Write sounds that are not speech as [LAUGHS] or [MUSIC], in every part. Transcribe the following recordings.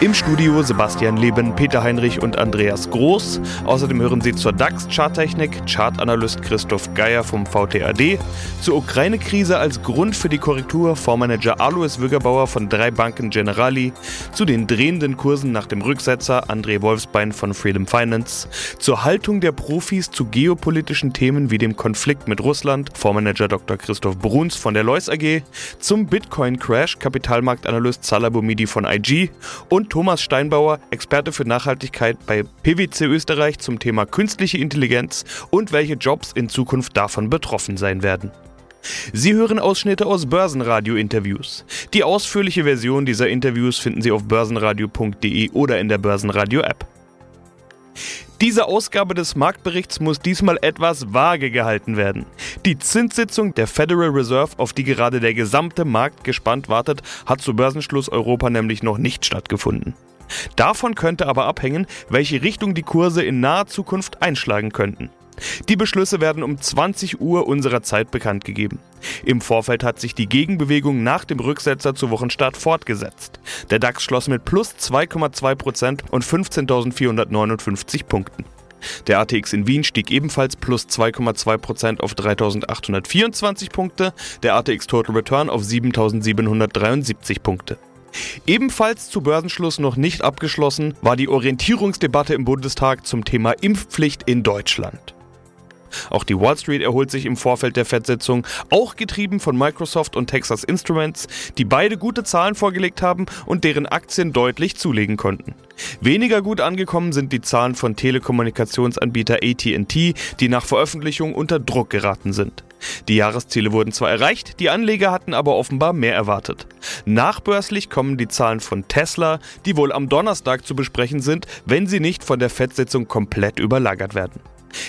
Im Studio Sebastian Leben, Peter Heinrich und Andreas Groß. Außerdem hören Sie zur DAX-Charttechnik Chartanalyst Christoph Geier vom VTAD, zur Ukraine-Krise als Grund für die Korrektur Fondsmanager Alois Wüggerbauer von drei Banken Generali, zu den drehenden Kursen nach dem Rücksetzer André Wolfsbein von Freedom Finance, zur Haltung der Profis zu geopolitischen Themen wie dem Konflikt mit Russland Fondsmanager Dr. Christoph Bruns von der Lois AG, zum Bitcoin-Crash Kapitalmarktanalyst Salah Boumidi von IG und Thomas Steinbauer, Experte für Nachhaltigkeit bei PwC Österreich zum Thema künstliche Intelligenz und welche Jobs in Zukunft davon betroffen sein werden. Sie hören Ausschnitte aus Börsenradio-Interviews. Die ausführliche Version dieser Interviews finden Sie auf börsenradio.de oder in der Börsenradio-App. Diese Ausgabe des Marktberichts muss diesmal etwas vage gehalten werden. Die Zinssitzung der Federal Reserve, auf die gerade der gesamte Markt gespannt wartet, hat zu Börsenschluss Europa nämlich noch nicht stattgefunden. Davon könnte aber abhängen, welche Richtung die Kurse in naher Zukunft einschlagen könnten. Die Beschlüsse werden um 20 Uhr unserer Zeit bekannt gegeben. Im Vorfeld hat sich die Gegenbewegung nach dem Rücksetzer zu Wochenstart fortgesetzt. Der DAX schloss mit plus 2,2% und 15.459 Punkten. Der ATX in Wien stieg ebenfalls plus 2,2% auf 3.824 Punkte, der ATX Total Return auf 7.773 Punkte. Ebenfalls zu Börsenschluss noch nicht abgeschlossen war die Orientierungsdebatte im Bundestag zum Thema Impfpflicht in Deutschland. Auch die Wall Street erholt sich im Vorfeld der FED-Sitzung, auch getrieben von Microsoft und Texas Instruments, die beide gute Zahlen vorgelegt haben und deren Aktien deutlich zulegen konnten. Weniger gut angekommen sind die Zahlen von Telekommunikationsanbieter ATT, die nach Veröffentlichung unter Druck geraten sind. Die Jahresziele wurden zwar erreicht, die Anleger hatten aber offenbar mehr erwartet. Nachbörslich kommen die Zahlen von Tesla, die wohl am Donnerstag zu besprechen sind, wenn sie nicht von der FED-Sitzung komplett überlagert werden.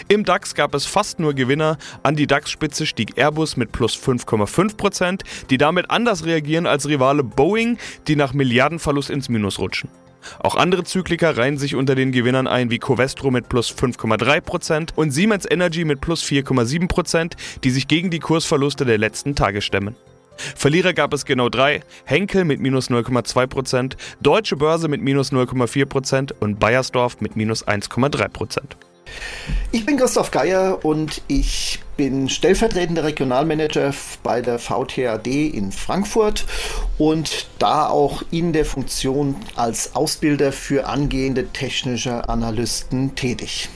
Im DAX gab es fast nur Gewinner. An die DAX-Spitze stieg Airbus mit plus 5,5%, die damit anders reagieren als Rivale Boeing, die nach Milliardenverlust ins Minus rutschen. Auch andere Zykliker reihen sich unter den Gewinnern ein, wie Covestro mit plus 5,3% und Siemens Energy mit plus 4,7%, die sich gegen die Kursverluste der letzten Tage stemmen. Verlierer gab es genau drei: Henkel mit minus 0,2%, Deutsche Börse mit minus 0,4% und Bayersdorf mit minus 1,3%. Ich bin Christoph Geier und ich bin stellvertretender Regionalmanager bei der VTAD in Frankfurt und da auch in der Funktion als Ausbilder für angehende technische Analysten tätig.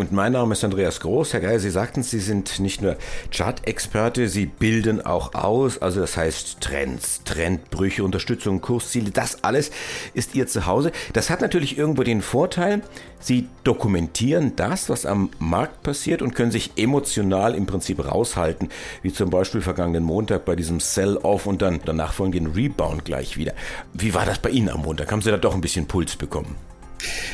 Und mein Name ist Andreas Groß. Herr Geier, Sie sagten, Sie sind nicht nur Chart-Experte, Sie bilden auch aus. Also das heißt Trends, Trendbrüche, Unterstützung, Kursziele, das alles ist Ihr Zuhause. Das hat natürlich irgendwo den Vorteil, Sie dokumentieren das, was am Markt passiert und können sich emotional im Prinzip raushalten, wie zum Beispiel vergangenen Montag bei diesem Sell-Off und dann danach folgenden Rebound gleich wieder. Wie war das bei Ihnen am Montag? Haben Sie da doch ein bisschen Puls bekommen?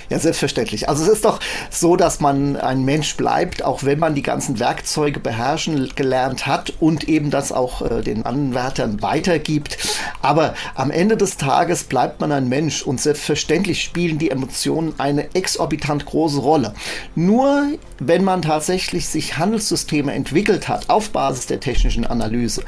Ja, selbstverständlich. Also es ist doch so, dass man ein Mensch bleibt, auch wenn man die ganzen Werkzeuge beherrschen gelernt hat und eben das auch äh, den Anwärtern weitergibt. Aber am Ende des Tages bleibt man ein Mensch und selbstverständlich spielen die Emotionen eine exorbitant große Rolle. Nur wenn man tatsächlich sich Handelssysteme entwickelt hat auf Basis der technischen Analyse,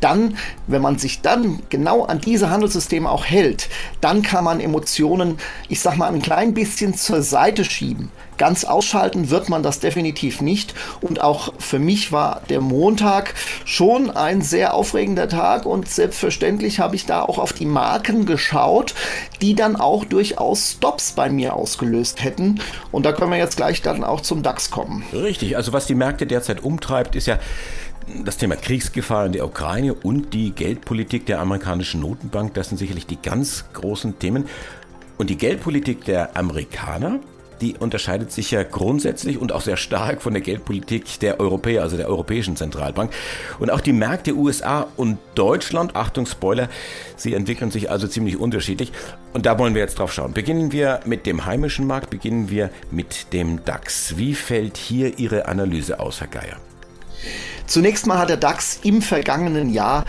dann, wenn man sich dann genau an diese Handelssysteme auch hält, dann kann man Emotionen, ich sag mal, ein kleines klein bisschen zur Seite schieben. Ganz ausschalten wird man das definitiv nicht. Und auch für mich war der Montag schon ein sehr aufregender Tag und selbstverständlich habe ich da auch auf die Marken geschaut, die dann auch durchaus Stops bei mir ausgelöst hätten. Und da können wir jetzt gleich dann auch zum DAX kommen. Richtig, also was die Märkte derzeit umtreibt, ist ja das Thema Kriegsgefahr in der Ukraine und die Geldpolitik der amerikanischen Notenbank, das sind sicherlich die ganz großen Themen. Und die Geldpolitik der Amerikaner, die unterscheidet sich ja grundsätzlich und auch sehr stark von der Geldpolitik der Europäer, also der Europäischen Zentralbank. Und auch die Märkte USA und Deutschland, Achtung Spoiler, sie entwickeln sich also ziemlich unterschiedlich. Und da wollen wir jetzt drauf schauen. Beginnen wir mit dem heimischen Markt, beginnen wir mit dem DAX. Wie fällt hier Ihre Analyse aus, Herr Geier? Zunächst mal hat der DAX im vergangenen Jahr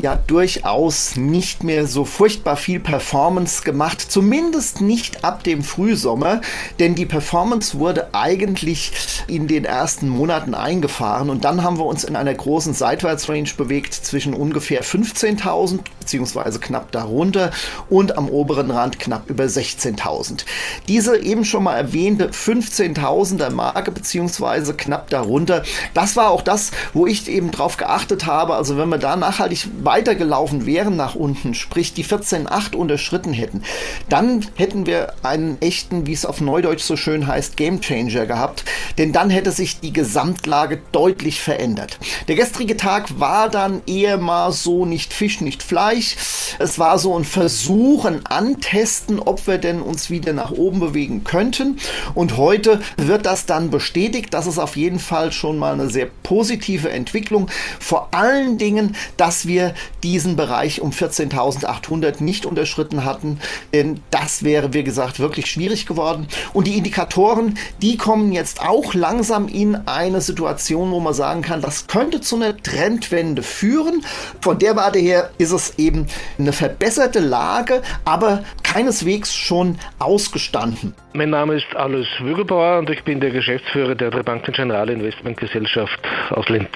ja durchaus nicht mehr so furchtbar viel Performance gemacht, zumindest nicht ab dem Frühsommer, denn die Performance wurde eigentlich in den ersten Monaten eingefahren und dann haben wir uns in einer großen Seitwärtsrange bewegt zwischen ungefähr 15.000 beziehungsweise knapp darunter und am oberen Rand knapp über 16.000. Diese eben schon mal erwähnte 15.000er Marke beziehungsweise knapp darunter, das war auch das, wo ich eben drauf geachtet habe. Also wenn wir da nachhaltig weitergelaufen wären nach unten, sprich die 14.8 unterschritten hätten, dann hätten wir einen echten, wie es auf Neudeutsch so schön heißt, Gamechanger gehabt, denn dann hätte sich die Gesamtlage deutlich verändert. Der gestrige Tag war dann eher mal so nicht Fisch, nicht Fleisch. Es war so ein Versuch, ein Antesten, ob wir denn uns wieder nach oben bewegen könnten. Und heute wird das dann bestätigt. Das ist auf jeden Fall schon mal eine sehr positive Entwicklung. Vor allen Dingen, dass wir diesen Bereich um 14.800 nicht unterschritten hatten, denn das wäre, wie gesagt, wirklich schwierig geworden. Und die Indikatoren, die kommen jetzt auch langsam in eine Situation, wo man sagen kann, das könnte zu einer Trendwende führen. Von der Warte her ist es eben eine verbesserte Lage, aber keineswegs schon ausgestanden. Mein Name ist Alois Wügelbauer und ich bin der Geschäftsführer der Banken General Investmentgesellschaft aus Linz.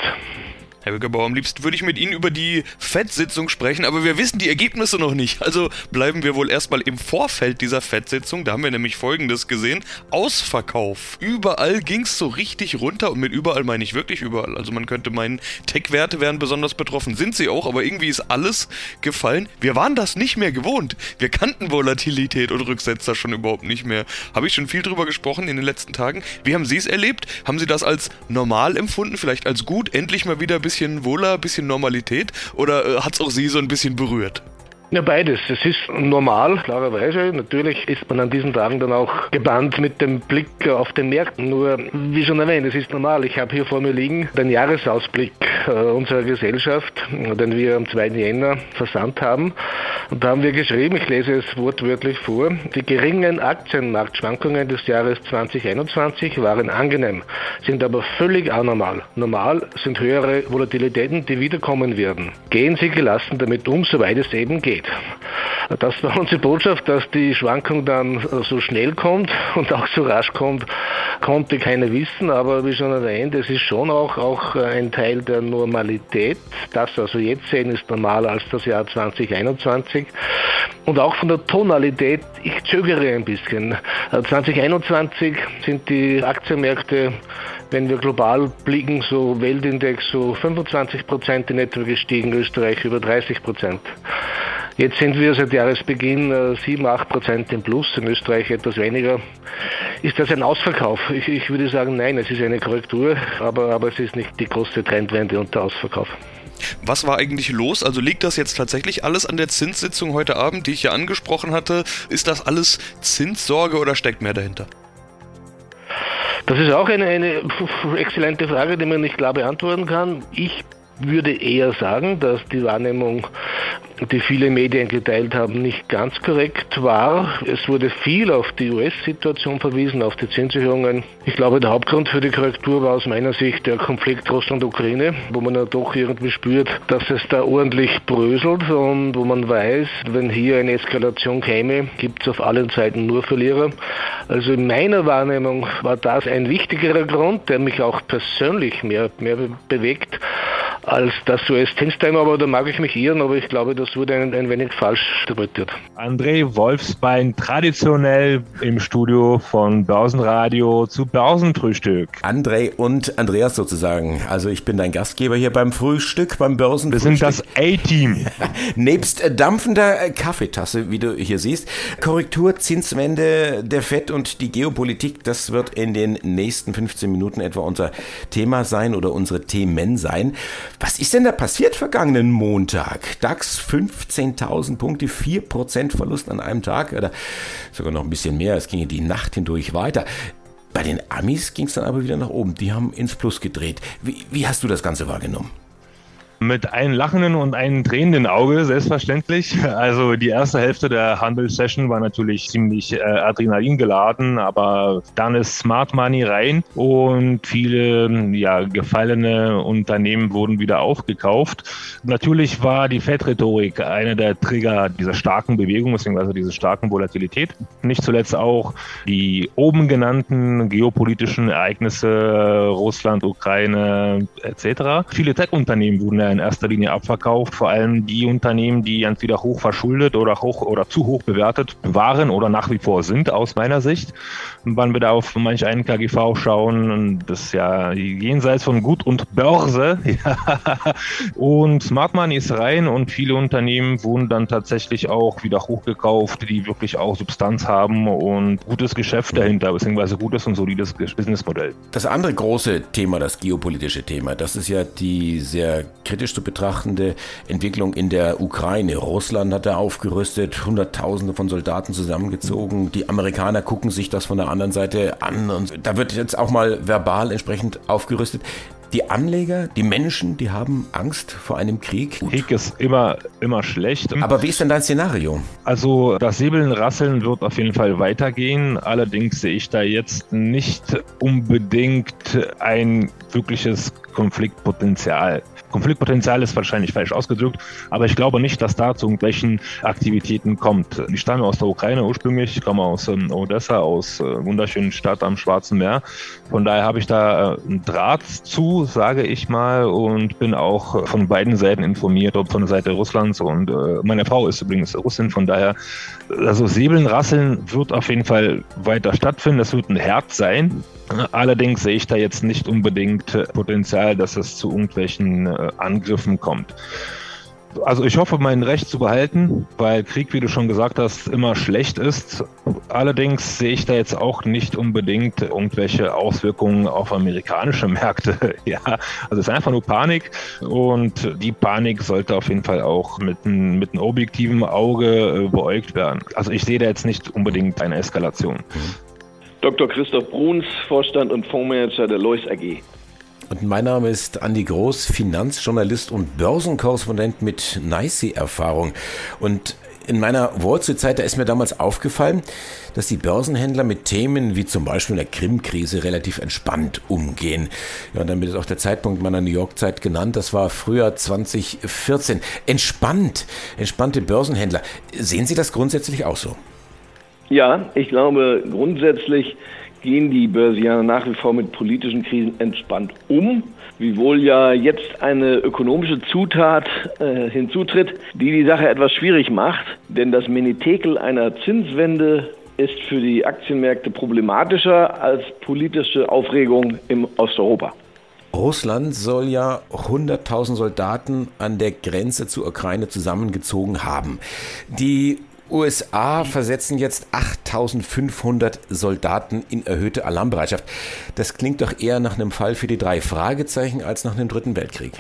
Herr Wickerbauer, am liebsten würde ich mit Ihnen über die FED-Sitzung sprechen, aber wir wissen die Ergebnisse noch nicht. Also bleiben wir wohl erstmal im Vorfeld dieser FED-Sitzung. Da haben wir nämlich Folgendes gesehen. Ausverkauf. Überall ging es so richtig runter und mit überall meine ich wirklich überall. Also man könnte meinen, Tech-Werte wären besonders betroffen. Sind sie auch, aber irgendwie ist alles gefallen. Wir waren das nicht mehr gewohnt. Wir kannten Volatilität und Rücksetzer schon überhaupt nicht mehr. Habe ich schon viel drüber gesprochen in den letzten Tagen. Wie haben Sie es erlebt? Haben Sie das als normal empfunden? Vielleicht als gut? Endlich mal wieder ein bisschen bisschen wohler, ein bisschen Normalität? Oder äh, hat es auch Sie so ein bisschen berührt? Ja, beides. Es ist normal, klarerweise. Natürlich ist man an diesen Tagen dann auch gebannt mit dem Blick auf den Märkten. Nur, wie schon erwähnt, es ist normal. Ich habe hier vor mir liegen den Jahresausblick äh, unserer Gesellschaft, den wir am 2. Jänner versandt haben. Und da haben wir geschrieben, ich lese es wortwörtlich vor, die geringen Aktienmarktschwankungen des Jahres 2021 waren angenehm, sind aber völlig anormal. Normal sind höhere Volatilitäten, die wiederkommen werden. Gehen Sie gelassen damit um, soweit es eben geht geht. Das war unsere Botschaft, dass die Schwankung dann so schnell kommt und auch so rasch kommt, konnte keiner wissen, aber wie schon erwähnt, es ist schon auch, auch ein Teil der Normalität. Das also jetzt sehen ist normaler als das Jahr 2021. Und auch von der Tonalität, ich zögere ein bisschen. 2021 sind die Aktienmärkte wenn wir global blicken, so Weltindex so 25 Prozent in etwa gestiegen, Österreich über 30 Prozent. Jetzt sind wir seit Jahresbeginn 7, äh, 8 Prozent im Plus, in Österreich etwas weniger. Ist das ein Ausverkauf? Ich, ich würde sagen, nein, es ist eine Korrektur, aber, aber es ist nicht die große Trendwende und der Ausverkauf. Was war eigentlich los? Also liegt das jetzt tatsächlich alles an der Zinssitzung heute Abend, die ich ja angesprochen hatte? Ist das alles Zinssorge oder steckt mehr dahinter? Das ist auch eine, eine exzellente Frage, die man nicht klar beantworten kann. Ich würde eher sagen, dass die Wahrnehmung, die viele Medien geteilt haben, nicht ganz korrekt war. Es wurde viel auf die US-Situation verwiesen, auf die Zinserhöhungen. Ich glaube, der Hauptgrund für die Korrektur war aus meiner Sicht der Konflikt Russland-Ukraine, wo man ja doch irgendwie spürt, dass es da ordentlich bröselt und wo man weiß, wenn hier eine Eskalation käme, gibt es auf allen Seiten nur Verlierer. Also in meiner Wahrnehmung war das ein wichtigerer Grund, der mich auch persönlich mehr, mehr bewegt als das US-Zinsthema, aber da mag ich mich irren, aber ich glaube, das wurde ein, ein wenig falsch interpretiert. André Wolfsbein, traditionell im Studio von Börsenradio zu Börsenfrühstück. André und Andreas sozusagen. Also ich bin dein Gastgeber hier beim Frühstück, beim Börsenfrühstück. Wir sind das A-Team. [LAUGHS] Nebst dampfender Kaffeetasse, wie du hier siehst. Korrektur, Zinswende, der FED und die Geopolitik, das wird in den nächsten 15 Minuten etwa unser Thema sein oder unsere Themen sein. Was ist denn da passiert vergangenen Montag? DAX 15.000 Punkte, 4% Verlust an einem Tag oder sogar noch ein bisschen mehr. Es ging die Nacht hindurch weiter. Bei den Amis ging es dann aber wieder nach oben. Die haben ins Plus gedreht. Wie, wie hast du das Ganze wahrgenommen? Mit einem lachenden und einem tränenden Auge, selbstverständlich. [LAUGHS] Also die erste Hälfte der Handelssession war natürlich ziemlich äh, Adrenalin geladen, aber dann ist Smart Money rein und viele ja, gefallene Unternehmen wurden wieder aufgekauft. Natürlich war die Fed-Rhetorik einer der Trigger dieser starken Bewegung, beziehungsweise dieser starken Volatilität. Nicht zuletzt auch die oben genannten geopolitischen Ereignisse, Russland, Ukraine etc. Viele Tech-Unternehmen wurden in erster Linie abverkauft, vor allem die Unternehmen, die entweder hoch verschuldet oder hoch oder zu hoch bewertet waren oder nach wie vor sind aus meiner Sicht. Wann wir da auf manch einen KGV schauen, das ist ja jenseits von Gut und Börse. [LAUGHS] Und Smart Money ist rein und viele Unternehmen wurden dann tatsächlich auch wieder hochgekauft, die wirklich auch Substanz haben und gutes Geschäft dahinter, beziehungsweise gutes und solides Businessmodell. Das andere große Thema, das geopolitische Thema, das ist ja die sehr kritisch zu betrachtende Entwicklung in der Ukraine. Russland hat da aufgerüstet, Hunderttausende von Soldaten zusammengezogen. Die Amerikaner gucken sich das von der anderen Seite an und da wird jetzt auch mal verbal entsprechend aufgerüstet. Die Anleger, die Menschen, die haben Angst vor einem Krieg. Krieg ist immer, immer schlecht. Aber wie ist denn dein Szenario? Also das Säbeln, Rasseln wird auf jeden Fall weitergehen. Allerdings sehe ich da jetzt nicht unbedingt ein wirkliches Konfliktpotenzial. Konfliktpotenzial ist wahrscheinlich falsch ausgedrückt, aber ich glaube nicht, dass da zu irgendwelchen Aktivitäten kommt. Ich stamme aus der Ukraine ursprünglich, ich komme aus ähm, Odessa, aus äh, wunderschönen Stadt am Schwarzen Meer. Von daher habe ich da äh, einen Draht zu, sage ich mal, und bin auch von beiden Seiten informiert, ob von der Seite Russlands und äh, meine Frau ist übrigens Russin, von daher, also Säbeln, Rasseln wird auf jeden Fall weiter stattfinden. Das wird ein Herd sein. Allerdings sehe ich da jetzt nicht unbedingt Potenzial, dass es zu irgendwelchen äh, Angriffen kommt. Also ich hoffe, mein Recht zu behalten, weil Krieg, wie du schon gesagt hast, immer schlecht ist. Allerdings sehe ich da jetzt auch nicht unbedingt irgendwelche Auswirkungen auf amerikanische [LAUGHS] Märkte. ja, also es ist einfach nur Panik und die Panik sollte auf jeden Fall auch mit, mit einem objektiven Auge äh, beäugt werden. Also ich sehe da jetzt nicht unbedingt eine Eskalation. Dr. Christoph Bruns, Vorstand und Fondsmanager der Lois AG. Und mein Name ist Andi Groß, Finanzjournalist und Börsenkorrespondent mit NICE-Erfahrung. Und in meiner Wall Street-Zeit, da ist mir damals aufgefallen, dass die Börsenhändler mit Themen wie zum Beispiel der Krim-Krise relativ entspannt umgehen. Ja, und damit ist auch der Zeitpunkt meiner New York-Zeit genannt. Das war früher 2014. Entspannt, entspannte Börsenhändler. Sehen Sie das grundsätzlich auch so? Ja, ich glaube, grundsätzlich gehen die Börsianer nach wie vor mit politischen Krisen entspannt um, wiewohl ja jetzt eine ökonomische Zutat äh, hinzutritt, die die Sache etwas schwierig macht, denn das Menitekel einer Zinswende ist für die Aktienmärkte problematischer als politische Aufregung im Osteuropa. Russland soll ja 100.000 Soldaten an der Grenze zur Ukraine zusammengezogen haben. Die USA versetzen jetzt 8500 Soldaten in erhöhte Alarmbereitschaft. Das klingt doch eher nach einem Fall für die drei Fragezeichen als nach einem dritten Weltkrieg.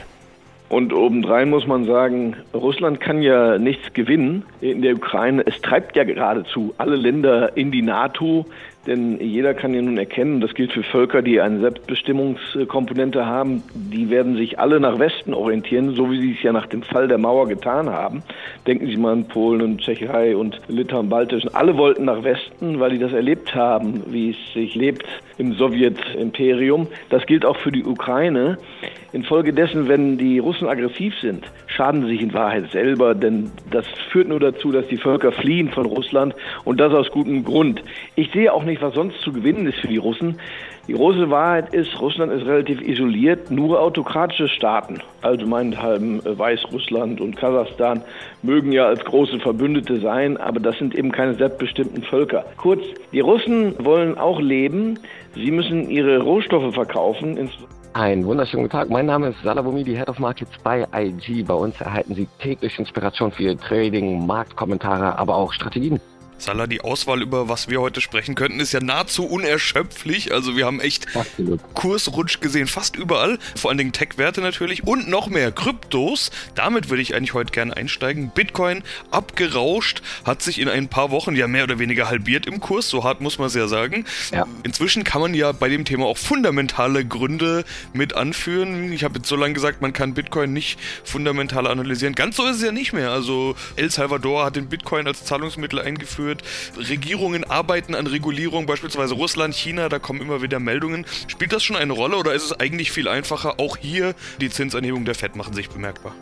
Und obendrein muss man sagen, Russland kann ja nichts gewinnen in der Ukraine. Es treibt ja geradezu alle Länder in die NATO. Denn jeder kann ja nun erkennen, das gilt für Völker, die eine Selbstbestimmungskomponente haben, die werden sich alle nach Westen orientieren, so wie sie es ja nach dem Fall der Mauer getan haben. Denken Sie mal an Polen und Tschechei und Litauen, Baltischen. Alle wollten nach Westen, weil die das erlebt haben, wie es sich lebt im Sowjetimperium. Das gilt auch für die Ukraine. Infolgedessen, wenn die Russen aggressiv sind, schaden sie sich in Wahrheit selber, denn das führt nur dazu, dass die Völker fliehen von Russland und das aus gutem Grund. Ich sehe auch nicht, was sonst zu gewinnen ist für die Russen. Die große Wahrheit ist, Russland ist relativ isoliert. Nur autokratische Staaten, also meinethalben Weißrussland und Kasachstan, mögen ja als große Verbündete sein, aber das sind eben keine selbstbestimmten Völker. Kurz, die Russen wollen auch leben. Sie müssen ihre Rohstoffe verkaufen, einen wunderschönen guten Tag. Mein Name ist Salavomi, die Head of Markets bei IG. Bei uns erhalten Sie täglich Inspiration für Ihr Trading, Marktkommentare, aber auch Strategien. Salah, die Auswahl, über was wir heute sprechen könnten, ist ja nahezu unerschöpflich. Also wir haben echt Absolut. Kursrutsch gesehen, fast überall. Vor allen Dingen Tech-Werte natürlich und noch mehr Kryptos. Damit würde ich eigentlich heute gerne einsteigen. Bitcoin abgerauscht, hat sich in ein paar Wochen ja mehr oder weniger halbiert im Kurs. So hart muss man es ja sagen. Ja. Inzwischen kann man ja bei dem Thema auch fundamentale Gründe mit anführen. Ich habe jetzt so lange gesagt, man kann Bitcoin nicht fundamental analysieren. Ganz so ist es ja nicht mehr. Also El Salvador hat den Bitcoin als Zahlungsmittel eingeführt wird. Regierungen arbeiten an Regulierung, beispielsweise Russland, China, da kommen immer wieder Meldungen. Spielt das schon eine Rolle oder ist es eigentlich viel einfacher? Auch hier die Zinsanhebung der FED machen sich bemerkbar.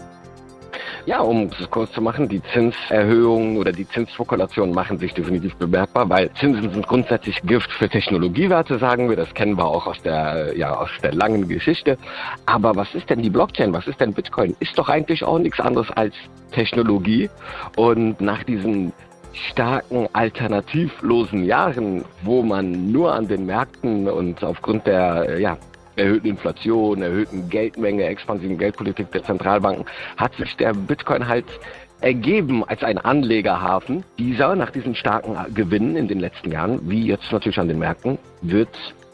Ja, um es kurz zu machen, die Zinserhöhungen oder die Zinsspekulationen machen sich definitiv bemerkbar, weil Zinsen sind grundsätzlich Gift für Technologiewerte, sagen wir. Das kennen wir auch aus der, ja, aus der langen Geschichte. Aber was ist denn die Blockchain? Was ist denn Bitcoin? Ist doch eigentlich auch nichts anderes als Technologie. Und nach diesen starken alternativlosen Jahren, wo man nur an den Märkten und aufgrund der ja, erhöhten Inflation, erhöhten Geldmenge, expansiven Geldpolitik der Zentralbanken, hat sich der Bitcoin halt ergeben als ein Anlegerhafen. Dieser, nach diesen starken Gewinnen in den letzten Jahren, wie jetzt natürlich an den Märkten, wird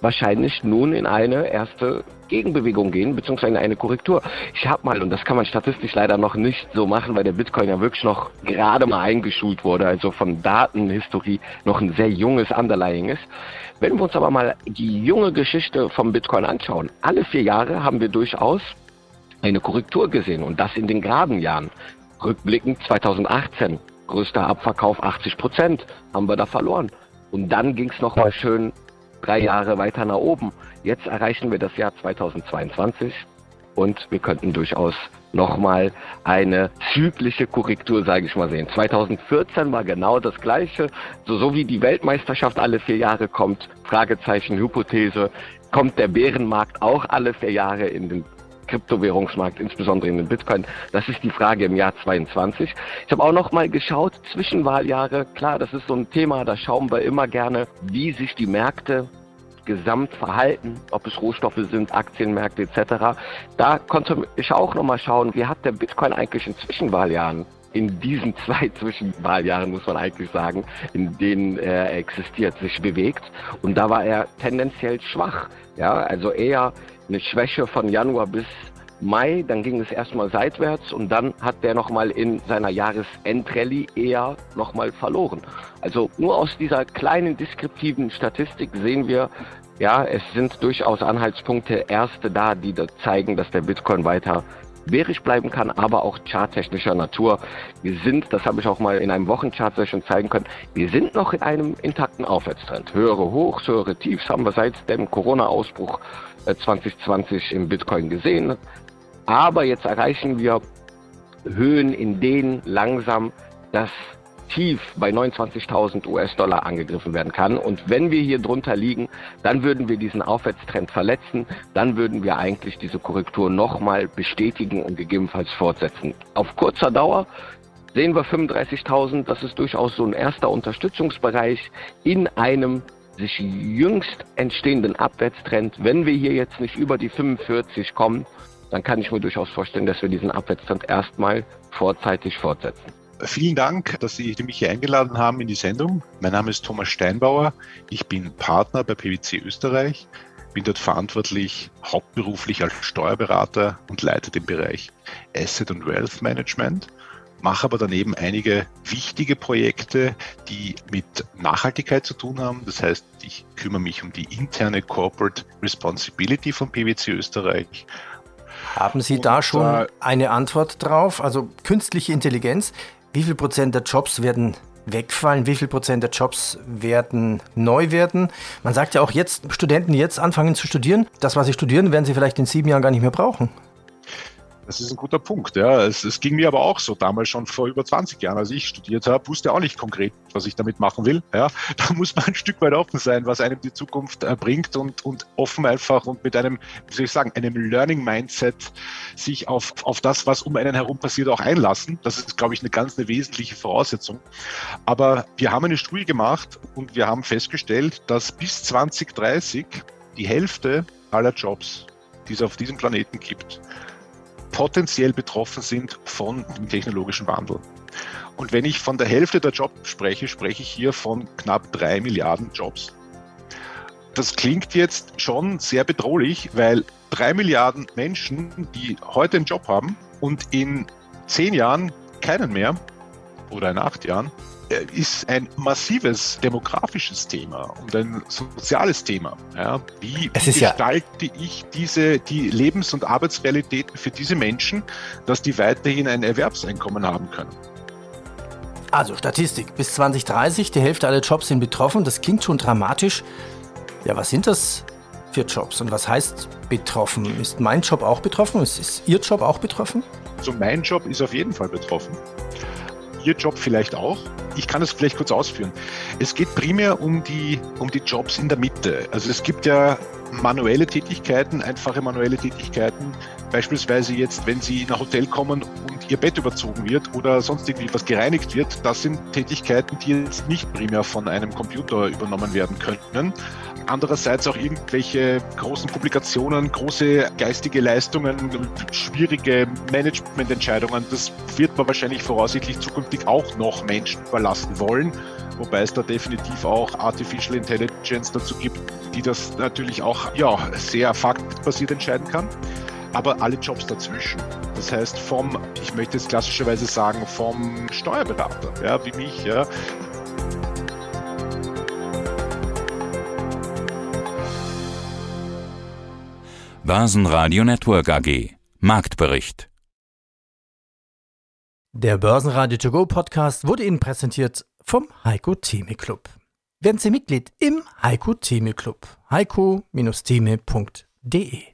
wahrscheinlich nun in eine erste Gegenbewegung gehen, beziehungsweise in eine Korrektur. Ich habe mal, und das kann man statistisch leider noch nicht so machen, weil der Bitcoin ja wirklich noch gerade mal eingeschult wurde, also von Datenhistorie noch ein sehr junges Underlying ist. Wenn wir uns aber mal die junge Geschichte vom Bitcoin anschauen, alle vier Jahre haben wir durchaus eine Korrektur gesehen und das in den geraden Jahren. Rückblickend 2018, größter Abverkauf 80 Prozent, haben wir da verloren. Und dann ging es nochmal schön drei Jahre weiter nach oben. Jetzt erreichen wir das Jahr 2022 und wir könnten durchaus nochmal eine zyklische Korrektur, sage ich mal, sehen. 2014 war genau das Gleiche. So, so wie die Weltmeisterschaft alle vier Jahre kommt, Fragezeichen, Hypothese, kommt der Bärenmarkt auch alle vier Jahre in den Kryptowährungsmarkt, insbesondere in den Bitcoin. Das ist die Frage im Jahr 22. Ich habe auch noch mal geschaut, Zwischenwahljahre, klar, das ist so ein Thema, da schauen wir immer gerne, wie sich die Märkte gesamt verhalten, ob es Rohstoffe sind, Aktienmärkte etc. Da konnte ich auch noch mal schauen, wie hat der Bitcoin eigentlich in Zwischenwahljahren in diesen zwei [LAUGHS] Zwischenwahljahren, muss man eigentlich sagen, in denen er existiert, sich bewegt. Und da war er tendenziell schwach. Ja, also eher eine Schwäche von Januar bis Mai, dann ging es erstmal seitwärts und dann hat der nochmal in seiner Jahresendrallye eher nochmal verloren. Also nur aus dieser kleinen deskriptiven Statistik sehen wir, ja, es sind durchaus Anhaltspunkte, erste da, die da zeigen, dass der Bitcoin weiter bärisch bleiben kann, aber auch charttechnischer Natur. Wir sind, das habe ich auch mal in einem Wochenchart-Session zeigen können, wir sind noch in einem intakten Aufwärtstrend. Höhere Hochs, höhere Tiefs haben wir seit dem Corona-Ausbruch 2020 äh, im Bitcoin gesehen. Aber jetzt erreichen wir Höhen, in denen langsam das Tief bei 29.000 US-Dollar angegriffen werden kann. Und wenn wir hier drunter liegen, dann würden wir diesen Aufwärtstrend verletzen. Dann würden wir eigentlich diese Korrektur nochmal bestätigen und gegebenenfalls fortsetzen. Auf kurzer Dauer sehen wir 35.000. Das ist durchaus so ein erster Unterstützungsbereich in einem sich jüngst entstehenden Abwärtstrend. Wenn wir hier jetzt nicht über die 45 kommen, dann kann ich mir durchaus vorstellen, dass wir diesen Abwärtstrend erstmal vorzeitig fortsetzen. Vielen Dank, dass Sie mich hier eingeladen haben in die Sendung. Mein Name ist Thomas Steinbauer. Ich bin Partner bei PwC Österreich, bin dort verantwortlich hauptberuflich als Steuerberater und leite den Bereich Asset und Wealth Management mache aber daneben einige wichtige Projekte, die mit Nachhaltigkeit zu tun haben. Das heißt, ich kümmere mich um die interne Corporate Responsibility von PwC Österreich. Haben Sie da schon eine Antwort drauf? Also künstliche Intelligenz, wie viel Prozent der Jobs werden wegfallen? Wie viel Prozent der Jobs werden neu werden? Man sagt ja auch jetzt, Studenten, jetzt anfangen zu studieren, das, was sie studieren, werden sie vielleicht in sieben Jahren gar nicht mehr brauchen. Das ist ein guter Punkt. Ja. Es, es, ging mir aber auch so damals schon vor über 20 Jahren, als ich studiert habe, wusste auch nicht konkret, was ich damit machen will. Ja. [LAUGHS] Da muss man ein Stück weit offen sein, was einem die Zukunft äh, bringt und, und offen einfach und mit einem, wie soll ich sagen, einem Learning-Mindset sich auf, auf das, was um einen herum passiert, auch einlassen. Das ist, glaube ich, eine ganz eine wesentliche Voraussetzung. Aber wir haben eine Studie gemacht und wir haben festgestellt, dass bis 2030 die Hälfte aller Jobs, die es auf diesem Planeten gibt, potenziell betroffen sind von dem technologischen Wandel. Und wenn ich von der Hälfte der Jobs spreche, spreche ich hier von knapp drei Milliarden Jobs. Das klingt jetzt schon sehr bedrohlich, weil drei Milliarden Menschen, die heute einen Job haben und in zehn Jahren keinen mehr oder in acht Jahren, ist ein massives demografisches Thema und ein soziales Thema. Ja, wie, wie gestalte ja ich diese, die Lebens- und Arbeitsrealitäten für diese Menschen, dass die weiterhin ein Erwerbseinkommen haben können? Also Statistik, bis 2030, die Hälfte aller Jobs sind betroffen. Das klingt schon dramatisch. Ja, was sind das für Jobs und was heißt betroffen? Ist mein Job auch betroffen? Ist, ist Ihr Job auch betroffen? Also mein Job ist auf jeden Fall betroffen. Ihr Job vielleicht auch. Ich kann es vielleicht kurz ausführen. Es geht primär um die, um die Jobs in der Mitte. Also es gibt ja manuelle Tätigkeiten, einfache manuelle Tätigkeiten. Beispielsweise jetzt, wenn Sie in ein Hotel kommen und Ihr Bett überzogen wird oder sonst irgendwie was gereinigt wird, das sind Tätigkeiten, die jetzt nicht primär von einem Computer übernommen werden können. Andererseits auch irgendwelche großen Publikationen, große geistige Leistungen, schwierige Managemententscheidungen. Das wird man wahrscheinlich voraussichtlich zukünftig auch noch Menschen überlassen wollen. Wobei es da definitiv auch Artificial Intelligence dazu gibt, die das natürlich auch ja, sehr faktbasiert entscheiden kann. Aber alle Jobs dazwischen, das heißt vom, ich möchte jetzt klassischerweise sagen, vom Steuerberater, ja, wie mich, ja, Börsenradio Network AG Marktbericht. Der Börsenradio To Go Podcast wurde Ihnen präsentiert vom Heiko Theme Club. Werden Sie Mitglied im Heiko Theme Club. heiko-theme.de